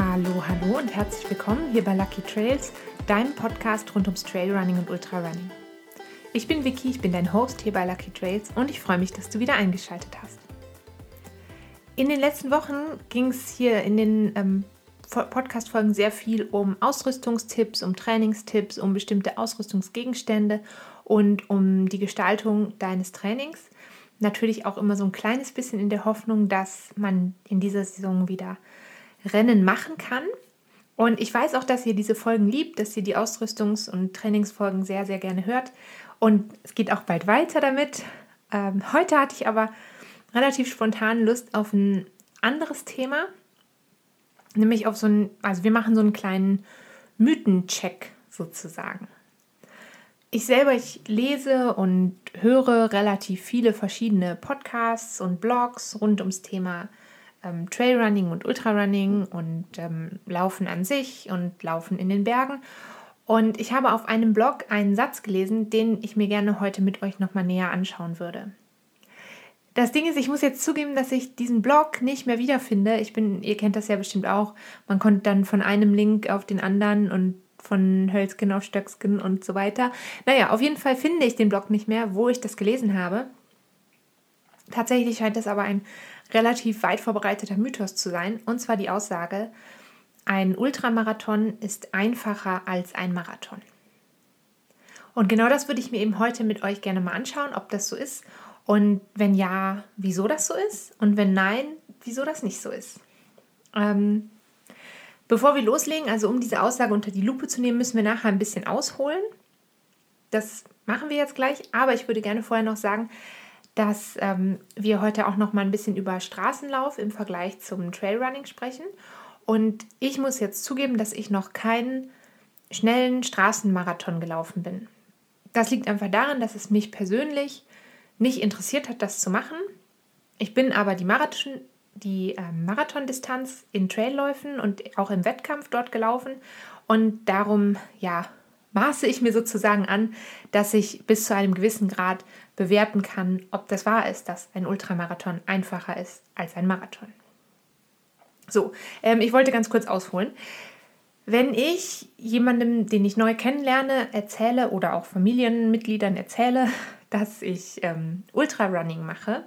Hallo, hallo und herzlich willkommen hier bei Lucky Trails, deinem Podcast rund ums Trailrunning und Ultrarunning. Ich bin Vicky, ich bin dein Host hier bei Lucky Trails und ich freue mich, dass du wieder eingeschaltet hast. In den letzten Wochen ging es hier in den ähm, Podcast-Folgen sehr viel um Ausrüstungstipps, um Trainingstipps, um bestimmte Ausrüstungsgegenstände und um die Gestaltung deines Trainings. Natürlich auch immer so ein kleines bisschen in der Hoffnung, dass man in dieser Saison wieder Rennen machen kann. Und ich weiß auch, dass ihr diese Folgen liebt, dass ihr die Ausrüstungs- und Trainingsfolgen sehr, sehr gerne hört. Und es geht auch bald weiter damit. Ähm, heute hatte ich aber relativ spontan Lust auf ein anderes Thema, nämlich auf so ein, also wir machen so einen kleinen Mythencheck sozusagen. Ich selber, ich lese und höre relativ viele verschiedene Podcasts und Blogs rund ums Thema ähm, Trailrunning und Ultrarunning und ähm, Laufen an sich und Laufen in den Bergen. Und ich habe auf einem Blog einen Satz gelesen, den ich mir gerne heute mit euch nochmal näher anschauen würde. Das Ding ist, ich muss jetzt zugeben, dass ich diesen Blog nicht mehr wiederfinde. Ich bin, ihr kennt das ja bestimmt auch. Man konnte dann von einem Link auf den anderen und von Hölzgen auf Stöcksken und so weiter. Naja, auf jeden Fall finde ich den Blog nicht mehr, wo ich das gelesen habe. Tatsächlich scheint es aber ein relativ weit verbreiteter Mythos zu sein, und zwar die Aussage, ein Ultramarathon ist einfacher als ein Marathon. Und genau das würde ich mir eben heute mit euch gerne mal anschauen, ob das so ist und wenn ja, wieso das so ist und wenn nein, wieso das nicht so ist. Ähm, bevor wir loslegen, also um diese Aussage unter die Lupe zu nehmen, müssen wir nachher ein bisschen ausholen. Das machen wir jetzt gleich, aber ich würde gerne vorher noch sagen, dass ähm, wir heute auch noch mal ein bisschen über Straßenlauf im Vergleich zum Trailrunning sprechen. Und ich muss jetzt zugeben, dass ich noch keinen schnellen Straßenmarathon gelaufen bin. Das liegt einfach daran, dass es mich persönlich nicht interessiert hat, das zu machen. Ich bin aber die Marathon, die äh, Marathondistanz in Trailläufen und auch im Wettkampf dort gelaufen und darum ja maße ich mir sozusagen an, dass ich bis zu einem gewissen Grad bewerten kann, ob das wahr ist, dass ein Ultramarathon einfacher ist als ein Marathon. So, ähm, ich wollte ganz kurz ausholen. Wenn ich jemandem, den ich neu kennenlerne, erzähle oder auch Familienmitgliedern erzähle, dass ich ähm, Ultrarunning mache,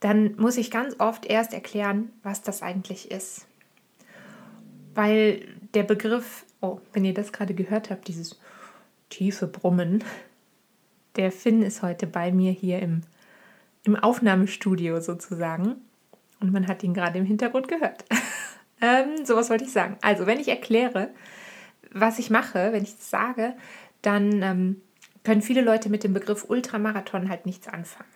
dann muss ich ganz oft erst erklären, was das eigentlich ist. Weil der Begriff, oh, wenn ihr das gerade gehört habt, dieses tiefe Brummen, der Finn ist heute bei mir hier im, im Aufnahmestudio sozusagen. Und man hat ihn gerade im Hintergrund gehört. ähm, so was wollte ich sagen. Also, wenn ich erkläre, was ich mache, wenn ich das sage, dann ähm, können viele Leute mit dem Begriff Ultramarathon halt nichts anfangen.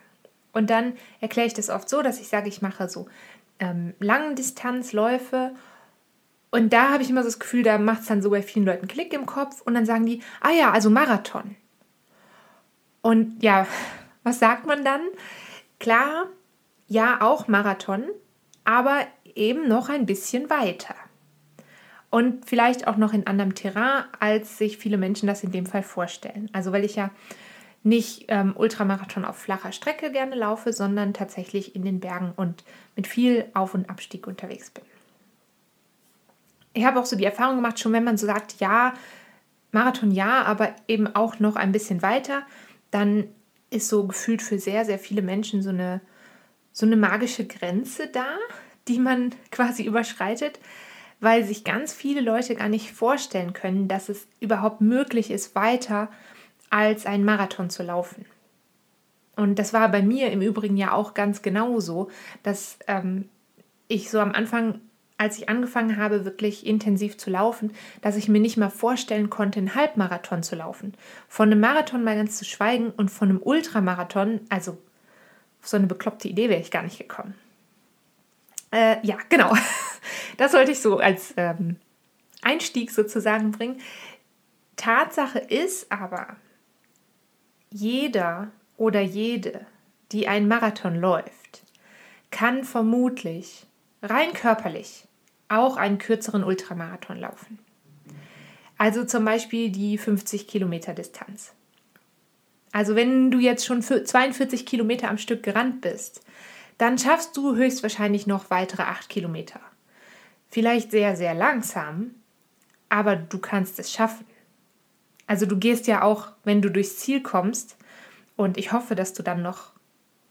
Und dann erkläre ich das oft so, dass ich sage, ich mache so ähm, langen Distanzläufe. Und da habe ich immer so das Gefühl, da macht es dann so bei vielen Leuten Klick im Kopf und dann sagen die, ah ja, also Marathon. Und ja, was sagt man dann? Klar, ja, auch Marathon, aber eben noch ein bisschen weiter. Und vielleicht auch noch in anderem Terrain, als sich viele Menschen das in dem Fall vorstellen. Also weil ich ja nicht ähm, Ultramarathon auf flacher Strecke gerne laufe, sondern tatsächlich in den Bergen und mit viel Auf- und Abstieg unterwegs bin. Ich habe auch so die Erfahrung gemacht, schon wenn man so sagt, ja, Marathon ja, aber eben auch noch ein bisschen weiter, dann ist so gefühlt für sehr, sehr viele Menschen so eine, so eine magische Grenze da, die man quasi überschreitet, weil sich ganz viele Leute gar nicht vorstellen können, dass es überhaupt möglich ist, weiter als einen Marathon zu laufen. Und das war bei mir im Übrigen ja auch ganz genauso, dass ähm, ich so am Anfang als ich angefangen habe, wirklich intensiv zu laufen, dass ich mir nicht mal vorstellen konnte, einen Halbmarathon zu laufen. Von einem Marathon mal ganz zu schweigen und von einem Ultramarathon, also auf so eine bekloppte Idee wäre ich gar nicht gekommen. Äh, ja, genau. Das sollte ich so als ähm, Einstieg sozusagen bringen. Tatsache ist aber, jeder oder jede, die einen Marathon läuft, kann vermutlich rein körperlich auch einen kürzeren Ultramarathon laufen. Also zum Beispiel die 50 Kilometer Distanz. Also wenn du jetzt schon 42 Kilometer am Stück gerannt bist, dann schaffst du höchstwahrscheinlich noch weitere 8 Kilometer. vielleicht sehr, sehr langsam, aber du kannst es schaffen. Also du gehst ja auch, wenn du durchs Ziel kommst, und ich hoffe, dass du dann noch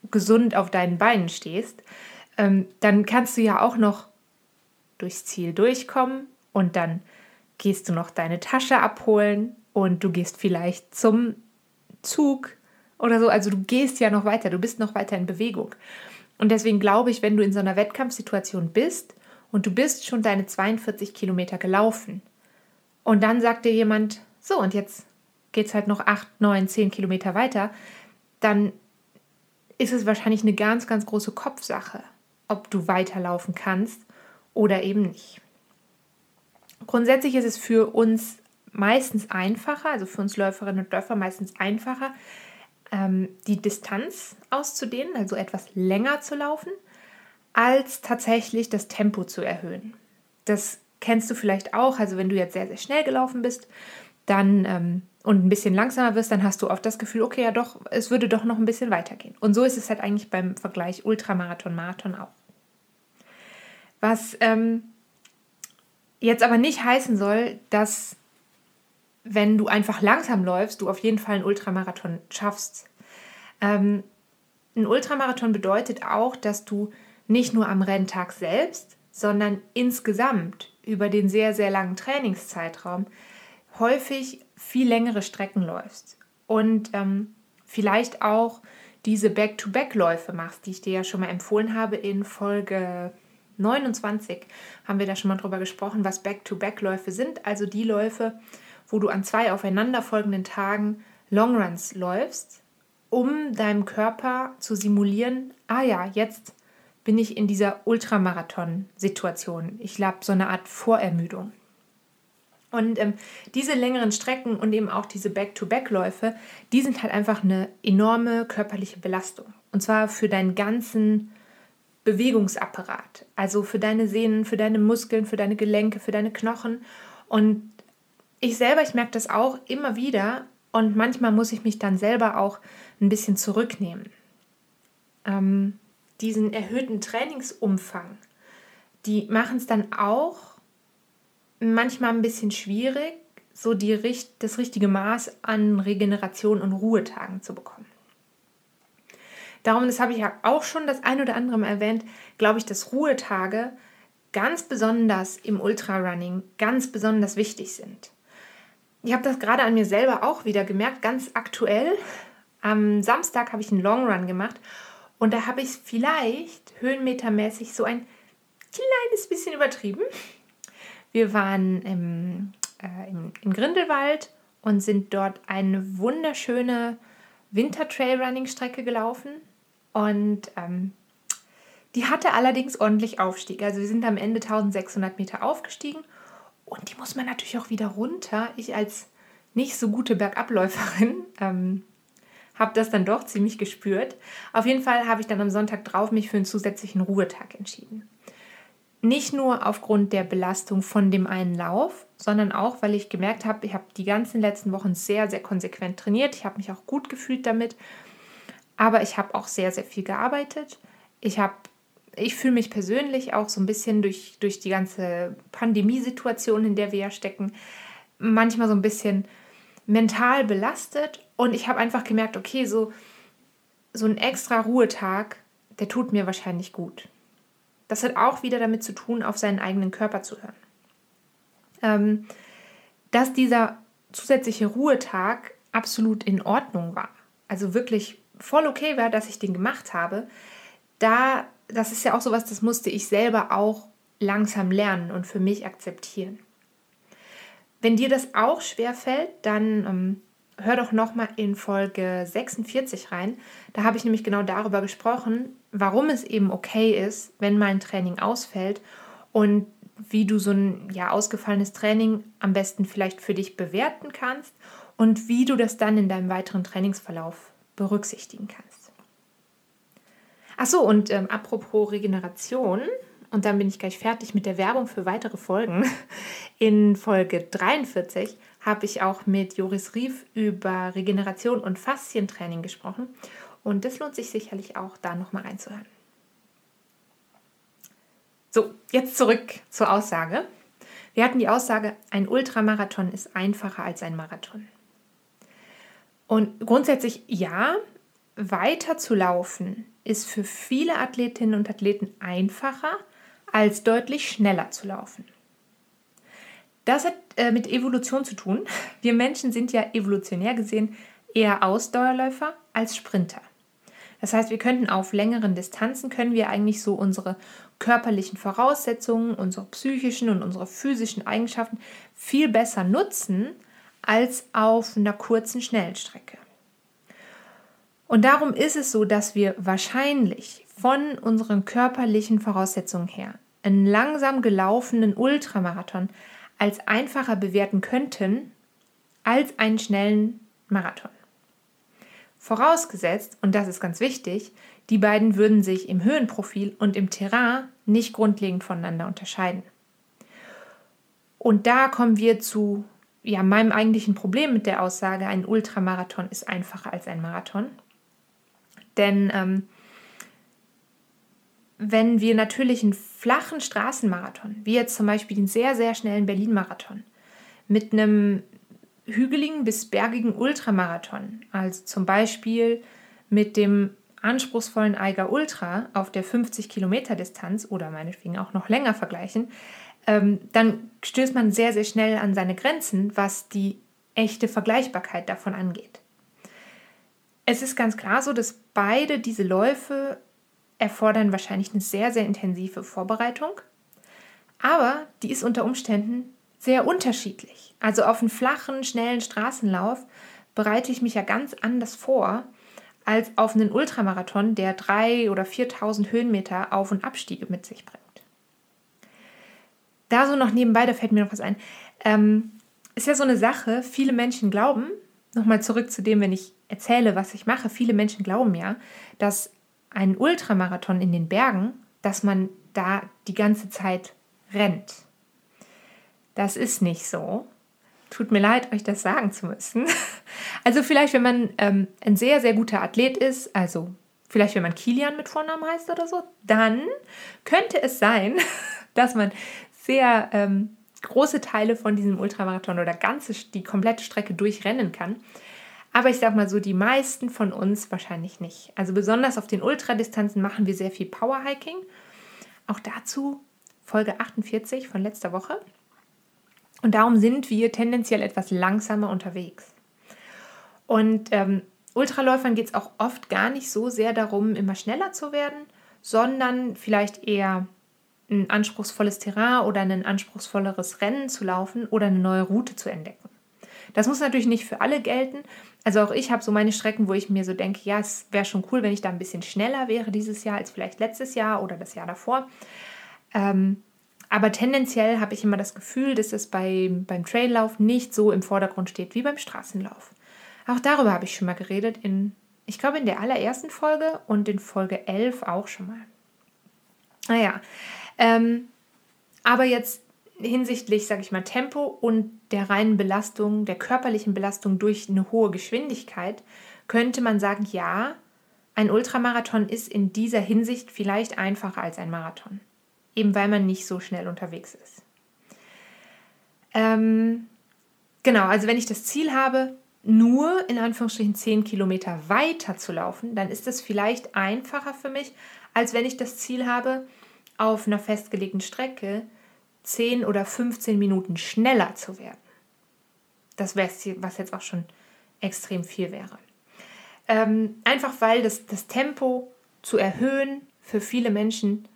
gesund auf deinen Beinen stehst, ähm, dann kannst du ja auch noch durchs Ziel durchkommen und dann gehst du noch deine Tasche abholen und du gehst vielleicht zum Zug oder so. Also du gehst ja noch weiter, du bist noch weiter in Bewegung. Und deswegen glaube ich, wenn du in so einer Wettkampfsituation bist und du bist schon deine 42 Kilometer gelaufen und dann sagt dir jemand, so und jetzt geht es halt noch 8, 9, 10 Kilometer weiter, dann ist es wahrscheinlich eine ganz, ganz große Kopfsache, ob du weiterlaufen kannst oder eben nicht. Grundsätzlich ist es für uns meistens einfacher, also für uns Läuferinnen und Läufer meistens einfacher, ähm, die Distanz auszudehnen, also etwas länger zu laufen, als tatsächlich das Tempo zu erhöhen. Das kennst du vielleicht auch, also wenn du jetzt sehr, sehr schnell gelaufen bist, dann ähm, und ein bisschen langsamer wirst, dann hast du oft das Gefühl, okay, ja doch, es würde doch noch ein bisschen weitergehen. Und so ist es halt eigentlich beim Vergleich Ultramarathon, Marathon auch. Was ähm, jetzt aber nicht heißen soll, dass wenn du einfach langsam läufst, du auf jeden Fall einen Ultramarathon schaffst. Ähm, ein Ultramarathon bedeutet auch, dass du nicht nur am Renntag selbst, sondern insgesamt über den sehr, sehr langen Trainingszeitraum häufig viel längere Strecken läufst und ähm, vielleicht auch diese Back-to-Back-Läufe machst, die ich dir ja schon mal empfohlen habe in Folge 29 haben wir da schon mal drüber gesprochen, was Back-to-Back-Läufe sind. Also die Läufe, wo du an zwei aufeinanderfolgenden Tagen Longruns läufst, um deinem Körper zu simulieren, ah ja, jetzt bin ich in dieser Ultramarathon-Situation. Ich habe so eine Art Vorermüdung. Und ähm, diese längeren Strecken und eben auch diese Back-to-Back-Läufe, die sind halt einfach eine enorme körperliche Belastung. Und zwar für deinen ganzen Bewegungsapparat. Also für deine Sehnen, für deine Muskeln, für deine Gelenke, für deine Knochen. Und ich selber, ich merke das auch immer wieder. Und manchmal muss ich mich dann selber auch ein bisschen zurücknehmen. Ähm, diesen erhöhten Trainingsumfang, die machen es dann auch manchmal ein bisschen schwierig, so die, das richtige Maß an Regeneration und Ruhetagen zu bekommen. Darum, das habe ich ja auch schon das ein oder andere Mal erwähnt, glaube ich, dass Ruhetage ganz besonders im Ultrarunning ganz besonders wichtig sind. Ich habe das gerade an mir selber auch wieder gemerkt, ganz aktuell. Am Samstag habe ich einen Long Run gemacht und da habe ich vielleicht höhenmetermäßig so ein kleines bisschen übertrieben. Wir waren im, äh, im, im Grindelwald und sind dort eine wunderschöne Winter-Trail-Running-Strecke gelaufen. Und ähm, die hatte allerdings ordentlich Aufstieg. Also wir sind am Ende 1600 Meter aufgestiegen und die muss man natürlich auch wieder runter. Ich als nicht so gute Bergabläuferin ähm, habe das dann doch ziemlich gespürt. Auf jeden Fall habe ich dann am Sonntag drauf mich für einen zusätzlichen Ruhetag entschieden. Nicht nur aufgrund der Belastung von dem einen Lauf, sondern auch, weil ich gemerkt habe, ich habe die ganzen letzten Wochen sehr, sehr konsequent trainiert. Ich habe mich auch gut gefühlt damit. Aber ich habe auch sehr, sehr viel gearbeitet. Ich habe, ich fühle mich persönlich auch so ein bisschen durch, durch die ganze Pandemiesituation, in der wir ja stecken, manchmal so ein bisschen mental belastet. Und ich habe einfach gemerkt, okay, so, so ein extra Ruhetag, der tut mir wahrscheinlich gut. Das hat auch wieder damit zu tun, auf seinen eigenen Körper zu hören. Ähm, dass dieser zusätzliche Ruhetag absolut in Ordnung war, also wirklich voll okay war, dass ich den gemacht habe, da, das ist ja auch sowas, das musste ich selber auch langsam lernen und für mich akzeptieren. Wenn dir das auch schwer fällt, dann ähm, hör doch nochmal in Folge 46 rein. Da habe ich nämlich genau darüber gesprochen, warum es eben okay ist, wenn mal ein Training ausfällt und wie du so ein ja, ausgefallenes Training am besten vielleicht für dich bewerten kannst und wie du das dann in deinem weiteren Trainingsverlauf berücksichtigen kannst. Achso, und ähm, apropos Regeneration, und dann bin ich gleich fertig mit der Werbung für weitere Folgen. In Folge 43 habe ich auch mit Joris Rief über Regeneration und Faszientraining gesprochen. Und das lohnt sich sicherlich auch, da nochmal reinzuhören. So, jetzt zurück zur Aussage. Wir hatten die Aussage, ein Ultramarathon ist einfacher als ein Marathon. Und grundsätzlich ja, weiter zu laufen ist für viele Athletinnen und Athleten einfacher, als deutlich schneller zu laufen. Das hat äh, mit Evolution zu tun. Wir Menschen sind ja evolutionär gesehen eher Ausdauerläufer als Sprinter. Das heißt, wir könnten auf längeren Distanzen, können wir eigentlich so unsere körperlichen Voraussetzungen, unsere psychischen und unsere physischen Eigenschaften viel besser nutzen als auf einer kurzen, schnellen Strecke. Und darum ist es so, dass wir wahrscheinlich von unseren körperlichen Voraussetzungen her einen langsam gelaufenen Ultramarathon als einfacher bewerten könnten als einen schnellen Marathon. Vorausgesetzt, und das ist ganz wichtig, die beiden würden sich im Höhenprofil und im Terrain nicht grundlegend voneinander unterscheiden. Und da kommen wir zu ja, meinem eigentlichen Problem mit der Aussage, ein Ultramarathon ist einfacher als ein Marathon. Denn ähm, wenn wir natürlich einen flachen Straßenmarathon, wie jetzt zum Beispiel den sehr, sehr schnellen Berlin-Marathon, mit einem hügeligen bis bergigen Ultramarathon, also zum Beispiel mit dem anspruchsvollen Eiger Ultra auf der 50 Kilometer Distanz oder meinetwegen auch noch länger vergleichen, ähm, dann stößt man sehr, sehr schnell an seine Grenzen, was die echte Vergleichbarkeit davon angeht. Es ist ganz klar so, dass beide diese Läufe erfordern wahrscheinlich eine sehr, sehr intensive Vorbereitung, aber die ist unter Umständen sehr unterschiedlich. Also auf einen flachen, schnellen Straßenlauf bereite ich mich ja ganz anders vor als auf einen Ultramarathon, der 3.000 oder 4.000 Höhenmeter Auf- und Abstiege mit sich bringt. Da so noch nebenbei, da fällt mir noch was ein. Ähm, ist ja so eine Sache, viele Menschen glauben, nochmal zurück zu dem, wenn ich erzähle, was ich mache, viele Menschen glauben ja, dass ein Ultramarathon in den Bergen, dass man da die ganze Zeit rennt. Das ist nicht so. Tut mir leid, euch das sagen zu müssen. Also vielleicht, wenn man ähm, ein sehr, sehr guter Athlet ist, also vielleicht, wenn man Kilian mit Vornamen heißt oder so, dann könnte es sein, dass man sehr ähm, große Teile von diesem Ultramarathon oder ganze, die komplette Strecke durchrennen kann. Aber ich sag mal so, die meisten von uns wahrscheinlich nicht. Also besonders auf den Ultradistanzen machen wir sehr viel Powerhiking. Auch dazu Folge 48 von letzter Woche. Und darum sind wir tendenziell etwas langsamer unterwegs. Und ähm, Ultraläufern geht es auch oft gar nicht so sehr darum, immer schneller zu werden, sondern vielleicht eher ein anspruchsvolles Terrain oder ein anspruchsvolleres Rennen zu laufen oder eine neue Route zu entdecken. Das muss natürlich nicht für alle gelten. Also auch ich habe so meine Strecken, wo ich mir so denke, ja, es wäre schon cool, wenn ich da ein bisschen schneller wäre dieses Jahr als vielleicht letztes Jahr oder das Jahr davor. Ähm, aber tendenziell habe ich immer das Gefühl, dass es bei, beim Traillauf nicht so im Vordergrund steht wie beim Straßenlauf. Auch darüber habe ich schon mal geredet, in, ich glaube, in der allerersten Folge und in Folge 11 auch schon mal. Naja, ähm, aber jetzt hinsichtlich, sage ich mal, Tempo und der reinen Belastung, der körperlichen Belastung durch eine hohe Geschwindigkeit, könnte man sagen, ja, ein Ultramarathon ist in dieser Hinsicht vielleicht einfacher als ein Marathon eben weil man nicht so schnell unterwegs ist. Ähm, genau, also wenn ich das Ziel habe, nur in Anführungsstrichen 10 Kilometer weiter zu laufen, dann ist das vielleicht einfacher für mich, als wenn ich das Ziel habe, auf einer festgelegten Strecke 10 oder 15 Minuten schneller zu werden. Das wäre was jetzt auch schon extrem viel wäre. Ähm, einfach weil das, das Tempo zu erhöhen für viele Menschen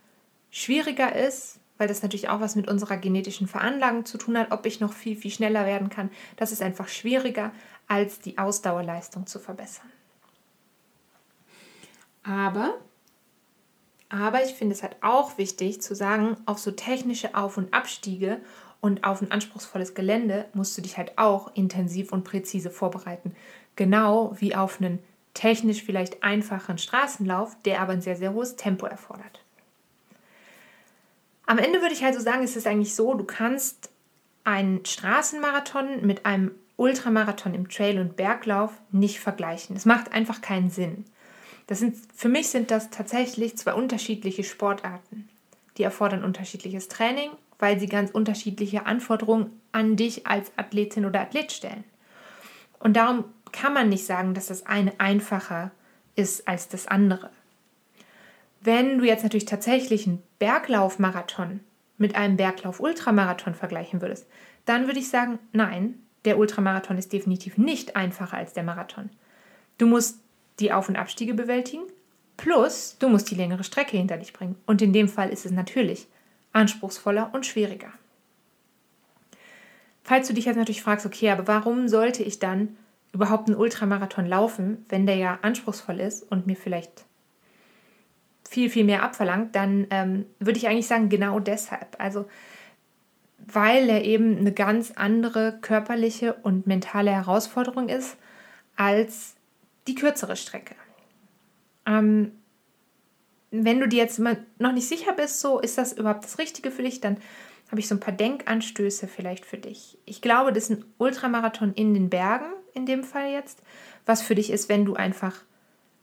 schwieriger ist, weil das natürlich auch was mit unserer genetischen Veranlagung zu tun hat, ob ich noch viel, viel schneller werden kann. Das ist einfach schwieriger, als die Ausdauerleistung zu verbessern. Aber, aber ich finde es halt auch wichtig zu sagen, auf so technische Auf- und Abstiege und auf ein anspruchsvolles Gelände musst du dich halt auch intensiv und präzise vorbereiten. Genau wie auf einen technisch vielleicht einfachen Straßenlauf, der aber ein sehr, sehr hohes Tempo erfordert. Am Ende würde ich halt so sagen, ist es eigentlich so, du kannst einen Straßenmarathon mit einem Ultramarathon im Trail- und Berglauf nicht vergleichen. Es macht einfach keinen Sinn. Das sind, für mich sind das tatsächlich zwei unterschiedliche Sportarten. Die erfordern unterschiedliches Training, weil sie ganz unterschiedliche Anforderungen an dich als Athletin oder Athlet stellen. Und darum kann man nicht sagen, dass das eine einfacher ist als das andere. Wenn du jetzt natürlich tatsächlich einen Berglaufmarathon mit einem Berglauf-Ultramarathon vergleichen würdest, dann würde ich sagen, nein, der Ultramarathon ist definitiv nicht einfacher als der Marathon. Du musst die Auf- und Abstiege bewältigen, plus du musst die längere Strecke hinter dich bringen. Und in dem Fall ist es natürlich anspruchsvoller und schwieriger. Falls du dich jetzt natürlich fragst, okay, aber warum sollte ich dann überhaupt einen Ultramarathon laufen, wenn der ja anspruchsvoll ist und mir vielleicht viel, viel mehr abverlangt, dann ähm, würde ich eigentlich sagen, genau deshalb. Also, weil er eben eine ganz andere körperliche und mentale Herausforderung ist als die kürzere Strecke. Ähm, wenn du dir jetzt noch nicht sicher bist, so ist das überhaupt das Richtige für dich, dann habe ich so ein paar Denkanstöße vielleicht für dich. Ich glaube, das ist ein Ultramarathon in den Bergen in dem Fall jetzt, was für dich ist, wenn du einfach,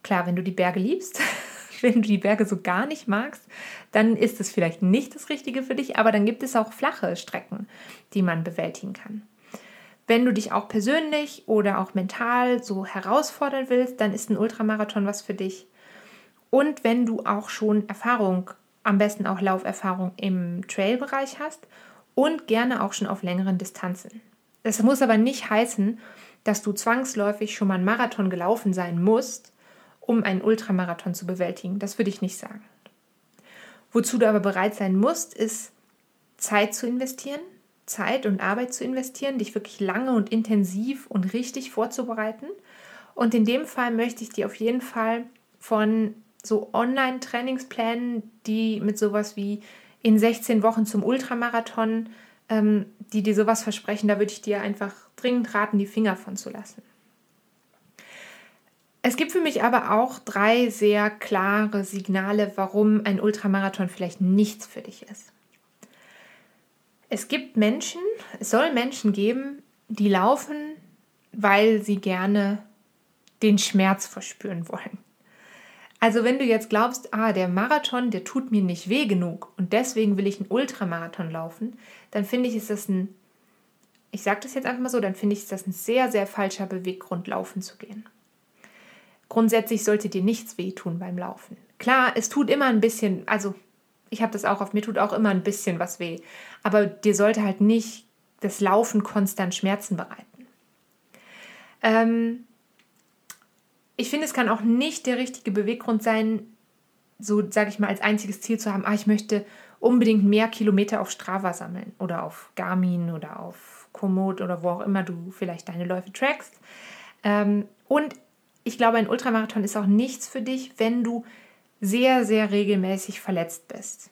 klar, wenn du die Berge liebst, wenn du die Berge so gar nicht magst, dann ist es vielleicht nicht das Richtige für dich, aber dann gibt es auch flache Strecken, die man bewältigen kann. Wenn du dich auch persönlich oder auch mental so herausfordern willst, dann ist ein Ultramarathon was für dich. Und wenn du auch schon Erfahrung, am besten auch Lauferfahrung im Trailbereich hast und gerne auch schon auf längeren Distanzen. Das muss aber nicht heißen, dass du zwangsläufig schon mal einen Marathon gelaufen sein musst, um einen Ultramarathon zu bewältigen. Das würde ich nicht sagen. Wozu du aber bereit sein musst, ist Zeit zu investieren, Zeit und Arbeit zu investieren, dich wirklich lange und intensiv und richtig vorzubereiten. Und in dem Fall möchte ich dir auf jeden Fall von so Online-Trainingsplänen, die mit sowas wie in 16 Wochen zum Ultramarathon, ähm, die dir sowas versprechen, da würde ich dir einfach dringend raten, die Finger von zu lassen. Es gibt für mich aber auch drei sehr klare Signale, warum ein Ultramarathon vielleicht nichts für dich ist. Es gibt Menschen, es soll Menschen geben, die laufen, weil sie gerne den Schmerz verspüren wollen. Also wenn du jetzt glaubst, ah, der Marathon, der tut mir nicht weh genug und deswegen will ich einen Ultramarathon laufen, dann finde ich, ist das ein, ich sage das jetzt einfach mal so, dann finde ich, ist das ein sehr, sehr falscher Beweggrund, laufen zu gehen. Grundsätzlich sollte dir nichts wehtun beim Laufen. Klar, es tut immer ein bisschen, also ich habe das auch auf mir, tut auch immer ein bisschen was weh, aber dir sollte halt nicht das Laufen konstant Schmerzen bereiten. Ähm, ich finde, es kann auch nicht der richtige Beweggrund sein, so sage ich mal, als einziges Ziel zu haben, ah, ich möchte unbedingt mehr Kilometer auf Strava sammeln oder auf Garmin oder auf Komoot oder wo auch immer du vielleicht deine Läufe trackst. Ähm, und ich glaube, ein Ultramarathon ist auch nichts für dich, wenn du sehr, sehr regelmäßig verletzt bist.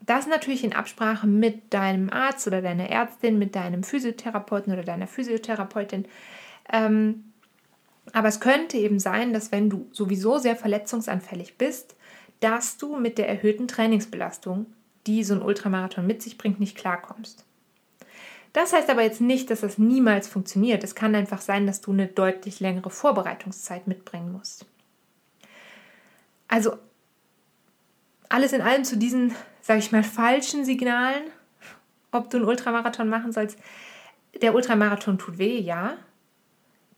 Das natürlich in Absprache mit deinem Arzt oder deiner Ärztin, mit deinem Physiotherapeuten oder deiner Physiotherapeutin. Ähm, aber es könnte eben sein, dass wenn du sowieso sehr verletzungsanfällig bist, dass du mit der erhöhten Trainingsbelastung, die so ein Ultramarathon mit sich bringt, nicht klarkommst. Das heißt aber jetzt nicht, dass das niemals funktioniert. Es kann einfach sein, dass du eine deutlich längere Vorbereitungszeit mitbringen musst. Also alles in allem zu diesen, sage ich mal, falschen Signalen, ob du einen Ultramarathon machen sollst. Der Ultramarathon tut weh, ja.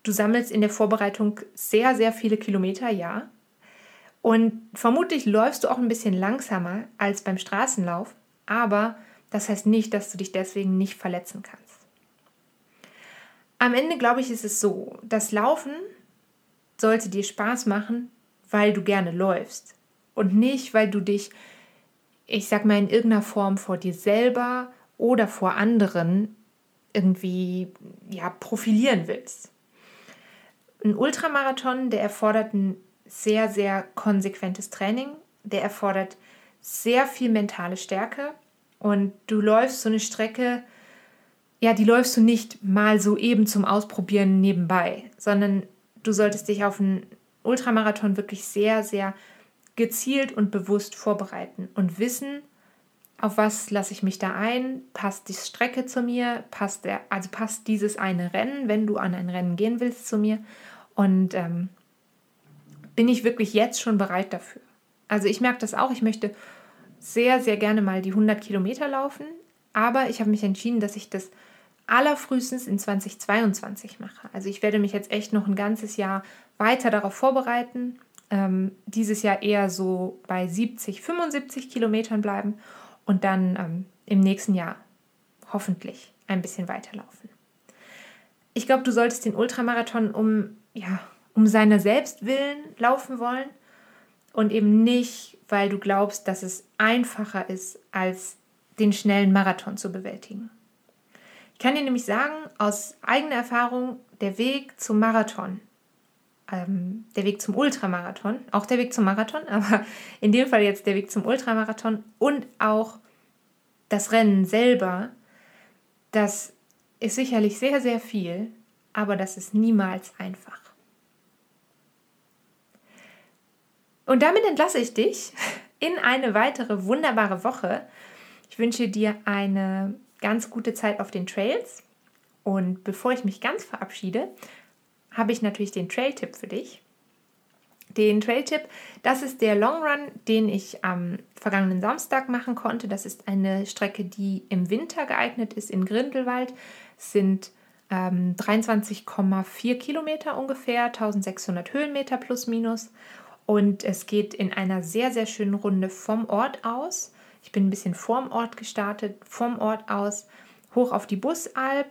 Du sammelst in der Vorbereitung sehr, sehr viele Kilometer, ja. Und vermutlich läufst du auch ein bisschen langsamer als beim Straßenlauf, aber das heißt nicht, dass du dich deswegen nicht verletzen kannst. Am Ende, glaube ich, ist es so, das Laufen sollte dir Spaß machen, weil du gerne läufst und nicht, weil du dich, ich sag mal, in irgendeiner Form vor dir selber oder vor anderen irgendwie ja, profilieren willst. Ein Ultramarathon, der erfordert ein sehr, sehr konsequentes Training, der erfordert sehr viel mentale Stärke und du läufst so eine Strecke, ja, die läufst du nicht mal so eben zum Ausprobieren nebenbei, sondern du solltest dich auf einen Ultramarathon wirklich sehr, sehr gezielt und bewusst vorbereiten und wissen, auf was lasse ich mich da ein? Passt die Strecke zu mir? Passt der, also passt dieses eine Rennen, wenn du an ein Rennen gehen willst, zu mir? Und ähm, bin ich wirklich jetzt schon bereit dafür? Also ich merke das auch, ich möchte sehr, sehr gerne mal die 100 Kilometer laufen, aber ich habe mich entschieden, dass ich das allerfrühestens in 2022 mache. Also ich werde mich jetzt echt noch ein ganzes Jahr weiter darauf vorbereiten. Ähm, dieses Jahr eher so bei 70, 75 Kilometern bleiben und dann ähm, im nächsten Jahr hoffentlich ein bisschen weiterlaufen. Ich glaube, du solltest den Ultramarathon um, ja, um seiner selbst willen laufen wollen und eben nicht, weil du glaubst, dass es einfacher ist, als den schnellen Marathon zu bewältigen. Ich kann dir nämlich sagen, aus eigener Erfahrung, der Weg zum Marathon, ähm, der Weg zum Ultramarathon, auch der Weg zum Marathon, aber in dem Fall jetzt der Weg zum Ultramarathon und auch das Rennen selber, das ist sicherlich sehr, sehr viel, aber das ist niemals einfach. Und damit entlasse ich dich in eine weitere wunderbare Woche. Ich wünsche dir eine ganz gute Zeit auf den Trails. Und bevor ich mich ganz verabschiede, habe ich natürlich den Trail-Tipp für dich. Den Trail-Tipp, das ist der Long Run, den ich am vergangenen Samstag machen konnte. Das ist eine Strecke, die im Winter geeignet ist in Grindelwald. Es sind ähm, 23,4 Kilometer ungefähr, 1600 Höhenmeter plus minus. Und es geht in einer sehr, sehr schönen Runde vom Ort aus. Ich bin ein bisschen vorm Ort gestartet, vom Ort aus hoch auf die Busalp.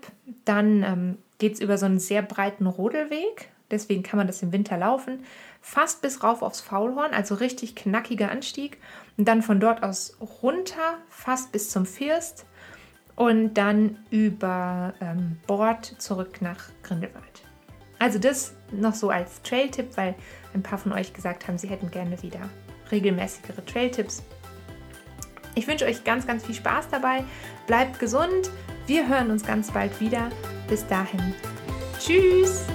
Dann ähm, geht es über so einen sehr breiten Rodelweg. Deswegen kann man das im Winter laufen. Fast bis rauf aufs Faulhorn, also richtig knackiger Anstieg. Und dann von dort aus runter, fast bis zum First. Und dann über ähm, Bord zurück nach Grindelwald. Also das noch so als Trail-Tipp, weil ein paar von euch gesagt haben, sie hätten gerne wieder regelmäßigere Trail-Tipps. Ich wünsche euch ganz, ganz viel Spaß dabei. Bleibt gesund. Wir hören uns ganz bald wieder. Bis dahin. Tschüss.